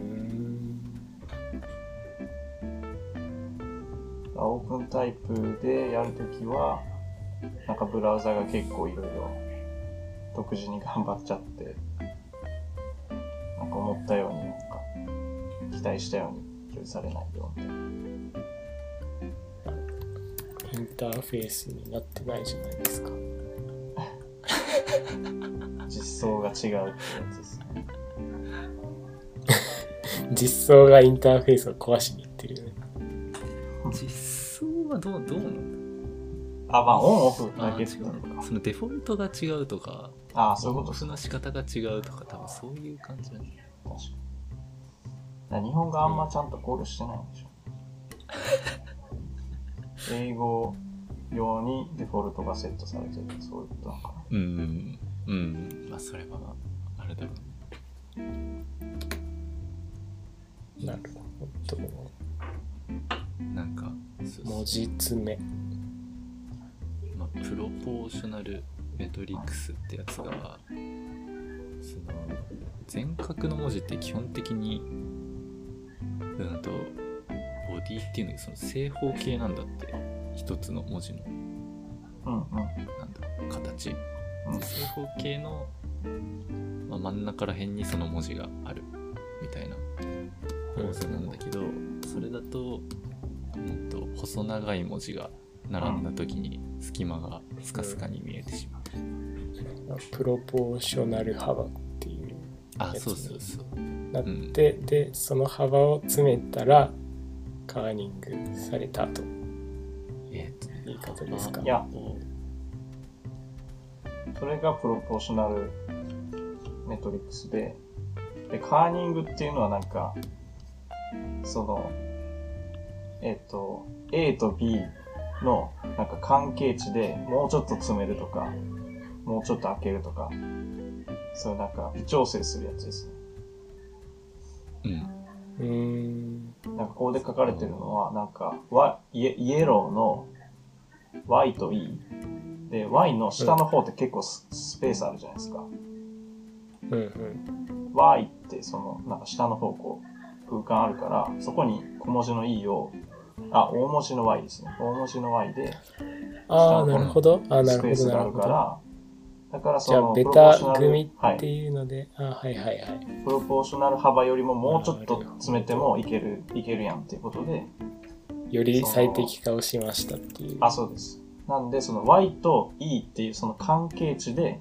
オープンタイプでやるときは、なんかブラウザが結構いろいろ独自に頑張っちゃって、なんか思ったようになんか期待したように表示されないよみたいな。インターフェースになってないじゃないですか [LAUGHS] 実装が違うってやつですね。[LAUGHS] 実装がインターフェースを壊しにいってるよね実装はどうどうなんあ、まあオンオフだけって違うのことか。かそのデフォルトが違うとかああ、そういうこと。での仕方が違うとか多分そういう感じだね。確かに。だから日本があんまちゃんと考慮してないんでしょ。英語用にデフォルトがセットされてる。そういうことなのかうんうん。まあそれはあれだろう。なるほど。なんか文字詰め。まあ、プロポーショナルメトリックスってやつがその全角の文字って基本的にうんとボディっていうのがその正方形なんだって一つの文字のな。うんなんだ形うん。うん正方形の、まあ、真ん中ら辺にその文字があるみたいな構図なんだけどそれだと,、うん、と細長い文字が並んだ時に隙間がスカスカに見えてしまう、プロポーショナル幅っていうあそうそうそう。なって、でその幅を詰めたらカーニングされたと。えーっとい方ですか？いや。それがプロポーショナルメトリックスで、で、カーニングっていうのはなんか、その、えっ、と、A と B のなんか関係値でもうちょっと詰めるとか、もうちょっと開けるとか、そういうなんか微調整するやつですね。うんうーんなんかここで書かれてるのは、なんか、わイエイエローの Y と E。で、Y の下の方って結構ス,、スペースあるじゃないですか。うんうん。Y ってその、なんか下の方こう、空間あるから、そこに小文字の E を、あ、大文字の Y ですね。大文字の Y で、ああ、なるほど。ああ、なスペーるほど、スがあるかなるほど。ら、だからそじゃあ、の、ベプロポーショタナル組ってはい。いうので、あはいはいはい。プロポーショナル幅よりももうちょっと詰めてもいける、いけるやんっていうことで、より最適化をしましたっていう。あ、そうです。なんで、その y と e っていうその関係値で、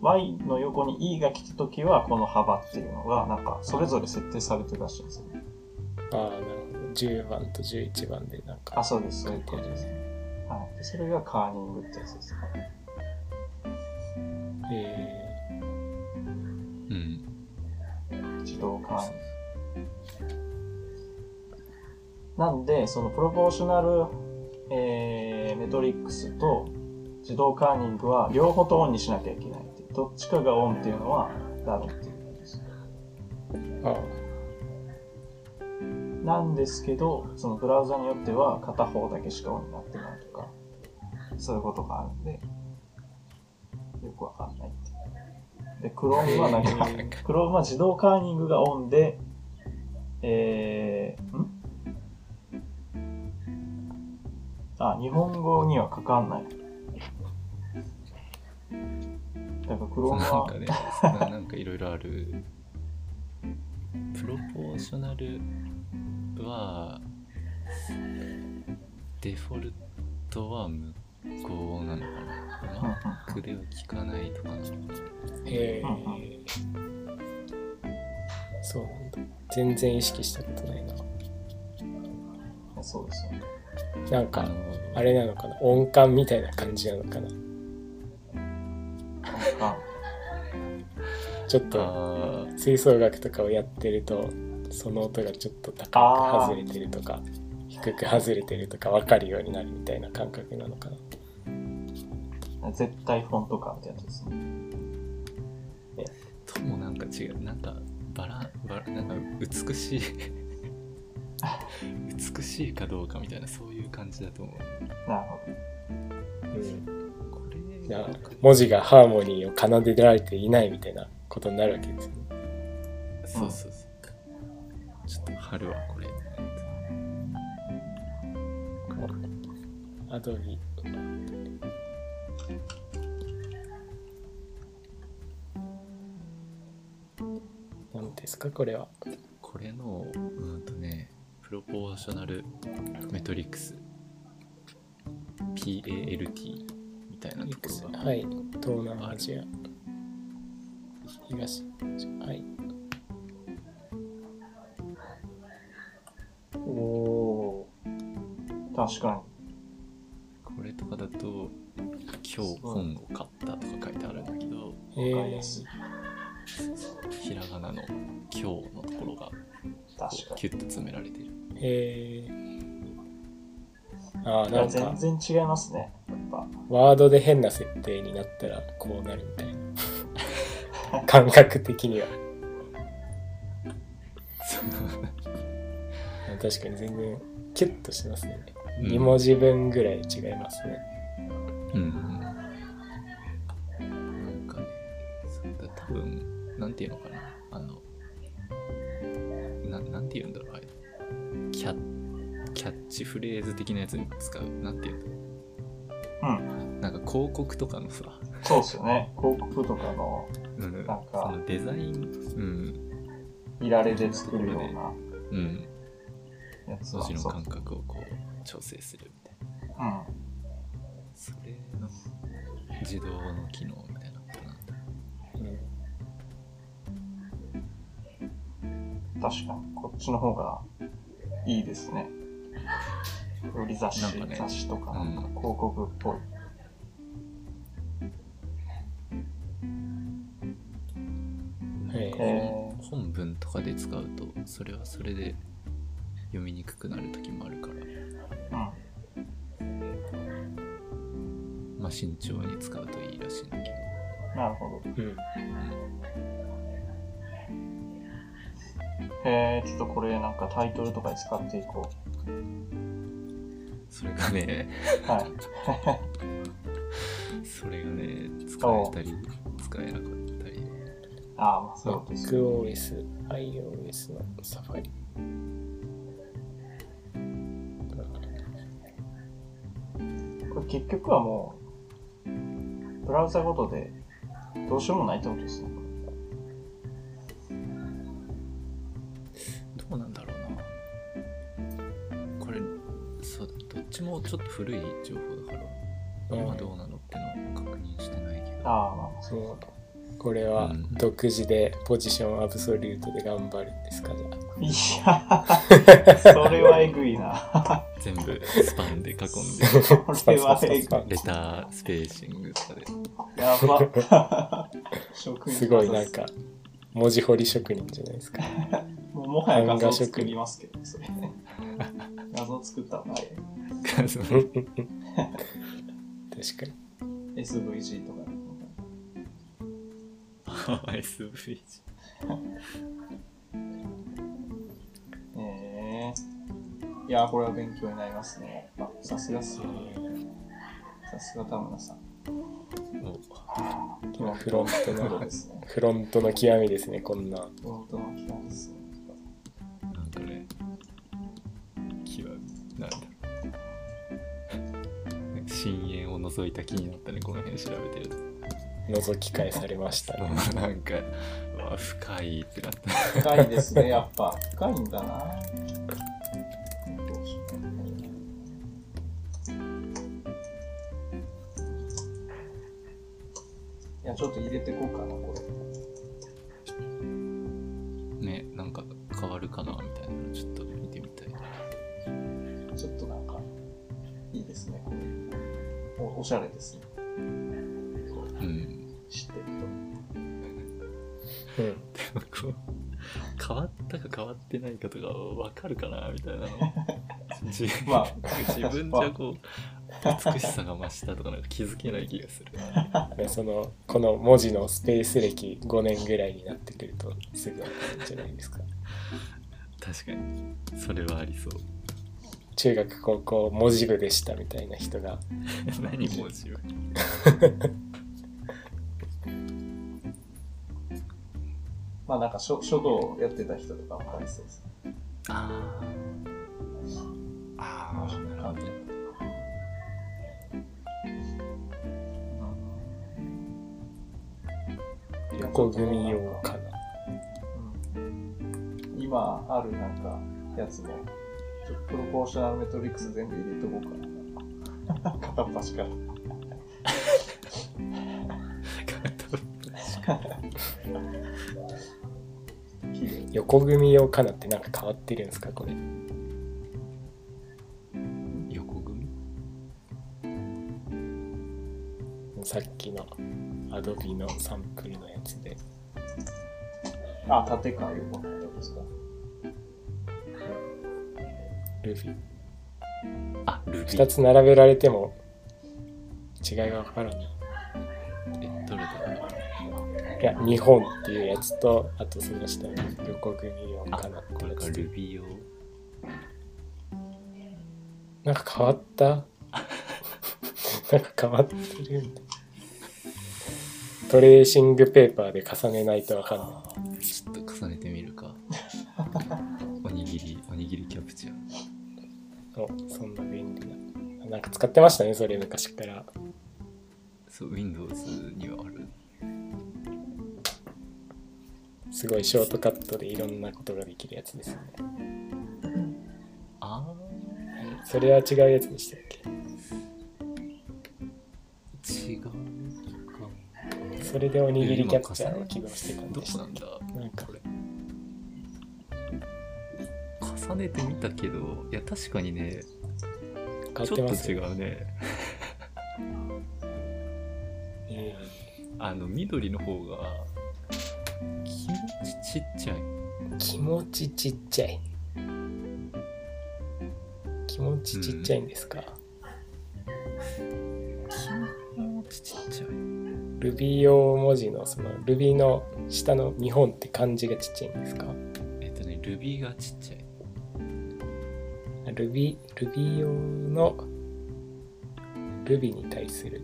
Y の横に E が来たときは、この幅っていうのが、なんか、それぞれ設定されてるらしいんですよね。ああ、なるほど。10番と11番でなんか。あ、そうです、そういうことです。はい。でそれがカーニングってやつですね。えうん自動カーニング。なんで、そのプロポーショナル、えー、メトリックスと自動カーニングは両方とオンにしなきゃいけないって。どっちかがオンっていうのはダメっていうことです。ー、あなんですけど、そのブラウザによっては片方だけしかオンになってないとか、そういうことがあるんで、よくわかんないっていう。で、Chrome はなんか、[LAUGHS] Chrome は自動カーニングがオンで、えー、ん？あ、日本語には書かんない。だから Chrome はなんか、ねななんかいろいろある [LAUGHS] プロポーショナルはデフォルトは無効なのかな Mac では効かないとかなのかなあ、へえ。そうなんだ。全然意識したことないな。そうですよね。なんか、あのあれなのかな音感みたいな感じなのかなちょっとあ吹奏楽とかをやってるとその音がちょっと高く外れてるとか低く外れてるとか分かるようになるみたいな感覚なのかな。絶対フォント感ってやつですね。ーともなんか違う。なんかバラバラなんか美しい [LAUGHS] 美しいかどうかみたいなそういう感じだと思う。なるほうん。これいや文字がハーモニーを奏でられていないみたいなことになるわけですよね。そうそうそうちょっと春はこれ。アドビ何ですかこれは？これのうんとねプロポーショナルメトリックス。PALT みたいなところがはい。東南アジア。東確かこれとかだと今日本を買ったとか書いてあるんだけどえに。わかりやすい。ひらがなの今日のところがキュッと詰められてるー、えー、ああなんか全然違いますね。やっぱ。ワードで変な設定になったらこうなるみたいな [LAUGHS] 感覚的には [LAUGHS] 確かに全然キュッとしてますね、うん2文字分ぐらい違いますね。うん。なんかねそうだ多分なんていうのかな。あのななんていうんだろうあれ。キャキャッチフレーズ的なやつに使う。なんていうんだろう。ん。うなんか広告とかのさ、そうですよね。広告とかのうん、なんかそのデザインいられで作るようなうん。うんやつは。文字の感覚をこう調整するみたいなうん。それの自動の機能みたいなことなんだうん確かに。こっちの方がいいですね。売り雑誌、ね雑誌とかなんかうん広告っぽい。えーえ本文とかで使うとそれはそれで読みにくくなる時もあるからまあ慎重に使うといいらしいんだけどうん。なるほど。うんえー、ちょっとこれなんかタイトルとかに使っていこそれがねう。はい。それがね [LAUGHS] 使えたり使えなかったりああ、まあそうですね。MacOS、iOS のサファリ。これ結局はもう、ブラウザごとでどうしようもないってことですね。どうなんだろうなこれそうだどっちもちょっと古い情報だから今どうなのってのは確認してないけどああ、まあそうそうこれはうん独自でポジションアブソリュートで頑張るんですかじゃあ。いや、それはえぐいな。[LAUGHS] 全部スパンで囲んで、[LAUGHS] それはえぐい。レタースペーシング。やば。職 [LAUGHS] 人すごいなんか文字彫り職人じゃないですか。[LAUGHS] もうもはや画像作りますけど、それ。[LAUGHS] 画像作ったのない。その確かに。SVG とかで。SVG。えー、いや、これは勉強になりますね。さすがっすね。さすが田村さん。お今フロントの。フロントの極みですね、こんな。フロントの機関ですね。なんかね、極み、なんだ深淵を覗いた気になったね、この辺調べてる覗き返されましたと。ね。[LAUGHS] なんか、うわ深いってなった。深いですね、やっぱ。深いんだな。てこうかな、これ。ね、なんか変わるかなみたいなのちょっと見てみたい。ちょっとなんか、いいですね、これ。おおしゃれですね。うん。知ってるうん。でもこう変わったか変わってないかとか分かるかなみたいなの [LAUGHS] あ、自分じゃこう美しさが増したとかなんか気づけない気がする。でそのこの文字のスペース歴5年ぐらいになってくるとすぐ分かるんじゃないですか。確かに。それはありそう。中学高校文字部でしたみたいな人が。何文字は？[LAUGHS] まあなんか書書道やってた人とかわかりそうですね。あー。あーなるほど横組用かな。うん今あるなんかやつも、ちょっとプロポーショナルメトリックス全部入れとこうかな。[LAUGHS] 片っ端から。[LAUGHS] 綺麗横組用かなってなんか変わってるんですかこれ。横組さっきの Adobe のサンプルのやつで。あ、縦か横のやつですか。Ruby。あルビ2ーつ並べられても違いがわからない。えどれだ？いや、日本っていうやつと、あとその下の横組用あかなってこれかやつでルビー用なんか変わった？[LAUGHS] なんか変わってるんだ。トレーシングペーパーで重ねないとわかんない。ちょっと重ねてみるか [LAUGHS] おにぎりおにぎりキャプチャーおそんな便利な。なんか使ってましたね、それ昔から。そう Windows にはあるすごいショートカットでいろんなことができるやつですよね。あそれは違うやつでしたっけ？それでおにぎりキャプチャーを起動してたんどでしたっこなんだけなんかこれ重ねてみたけどいや確かにねちょっと違うね。えあの緑の方が気持ちちっちゃい。ー気持ちちっちゃい。気持ちちっちゃいんですか、Ruby 用文字のその Ruby の下の日本って漢字がちっちゃいんですか？えっとね Ruby がちっちゃい。Ruby, Ruby 用の Ruby に対する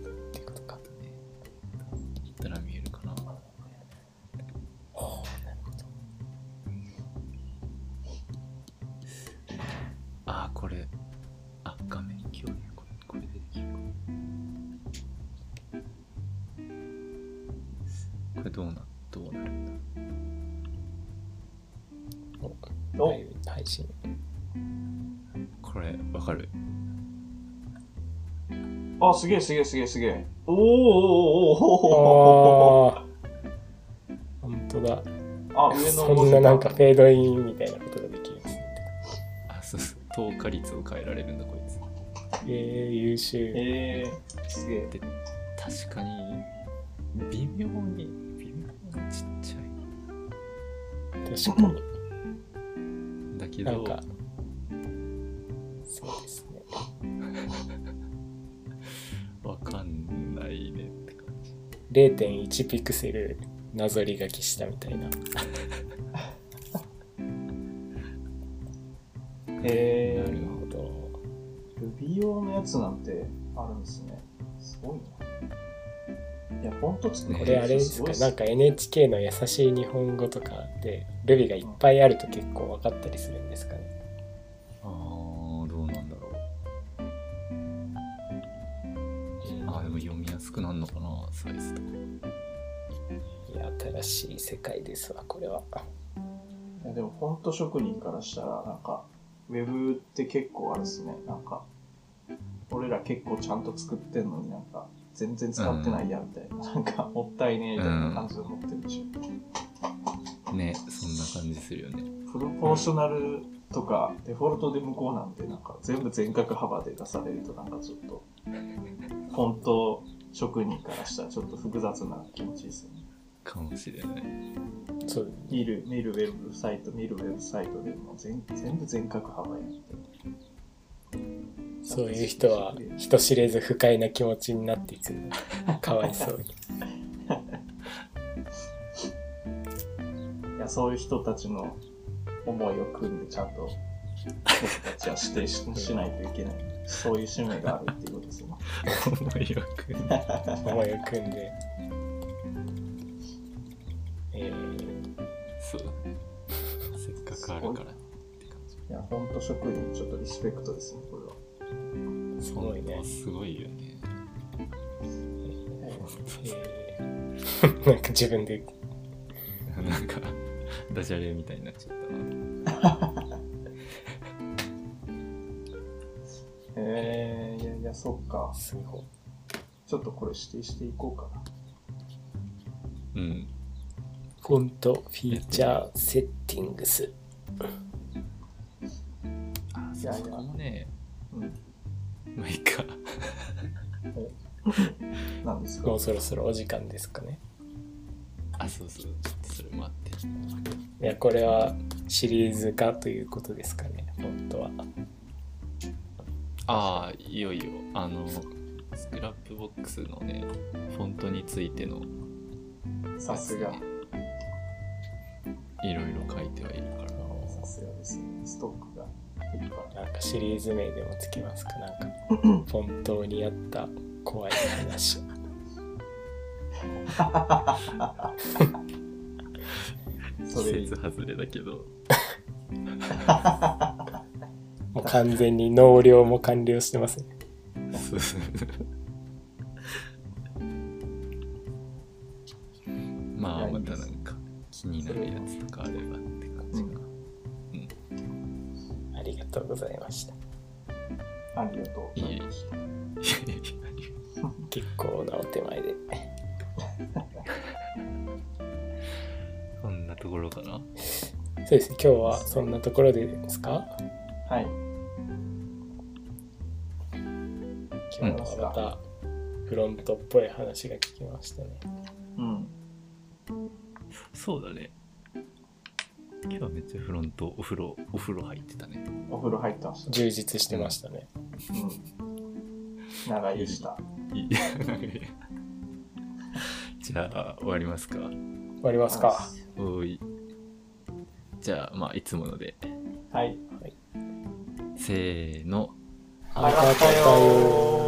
すげえすげえすげえすげえ。おー。おーおーおーおーおーあ当だ。あ、上のそんななんかフェードインみたいなことができる。んですねあそうそう透過率を変えられるんだこいつ。えー、優秀。えー、すげえ。で確かに微妙に微妙にちっちゃ確かに。いだけどなんかそうですかんないねって感じ。0.1ピクセルなぞり書きしたみたいな。[LAUGHS] えなるー、ほど。Ruby 用のやつなんてあるんですね。すごいな。いや、フォント作これあれですか？なんか NHK の優しい日本語とかで Ruby がいっぱいあると結構分かったりするんですかね？サイズとかいや新しい世界ですわこれは。いやでもフォント職人からしたら、なんか、ウェブって結構あれですね、なんか、俺ら結構ちゃんと作ってんのになんか、全然使ってないや、みたいな、なんか、もったいねえ、みたいな感じで思ってるでしょ。ねそんな感じするよね。フルポーショナルとか、デフォルトで無効なんで、なんか、全部全角幅で出されると、なんかちょっと、フォント職人からしたらちょっと複雑な気持ちですよね。かもしれない。そう。見る、見るウェブサイト、見るウェブサイトでも全全部全角幅やって。そういう人は人知れず不快な気持ちになっていく。のかわいそうに。[LAUGHS] いや、そういう人たちの思いを組んで、ちゃんと僕たちは指定ししないといけない。そういう使命があるっていうことですよね。思いよく思いを組んで。えー、そうせっかくあるからって感じ。いや、フォント職人、ちょっとリスペクトですね、これは。すごいね。すごいよね。えーなんか自分で。なんかダジャレみたいになっちゃったなそっか。ちょっとこれ指定していこうかな。うん。フォントフィーチャーセッティングス。あいやいや。そこもねうん。まあいいか。なんですか？もうそろそろお時間ですかね。あそうそう。ちょっとそれもあって。いやこれはシリーズ化ということですかね本当はああいよいよあの Scrapbox のねフォントについてのさすが。いろいろ書いてはいるから。さすがですね。ストックが。いっぱい。なんかシリーズ名でもつきますか。なんか [LAUGHS] フォントにあった怖い話。[LAUGHS] それ [LAUGHS] 季節外れだけど完全に納涼も完了してますね。そうそうまあまたなんか気になるやつとかあればって感じかな、ありがとうございました。ありがとう。いました。いやいやいや結構なお手前で。[LAUGHS] こんなところかな。そうですね。今日はそんなところでですか？またフロントっぽい話が聞きましたね。うん。そうだね。今日はめっちゃフロントお風呂お風呂入ってたね。お風呂入ってました。充実してましたね。うん。長湯した。いい。[LAUGHS] じゃあ終わりますか。終わりますか。おい。じゃあまあいつもので。はい。せーの。ありがとう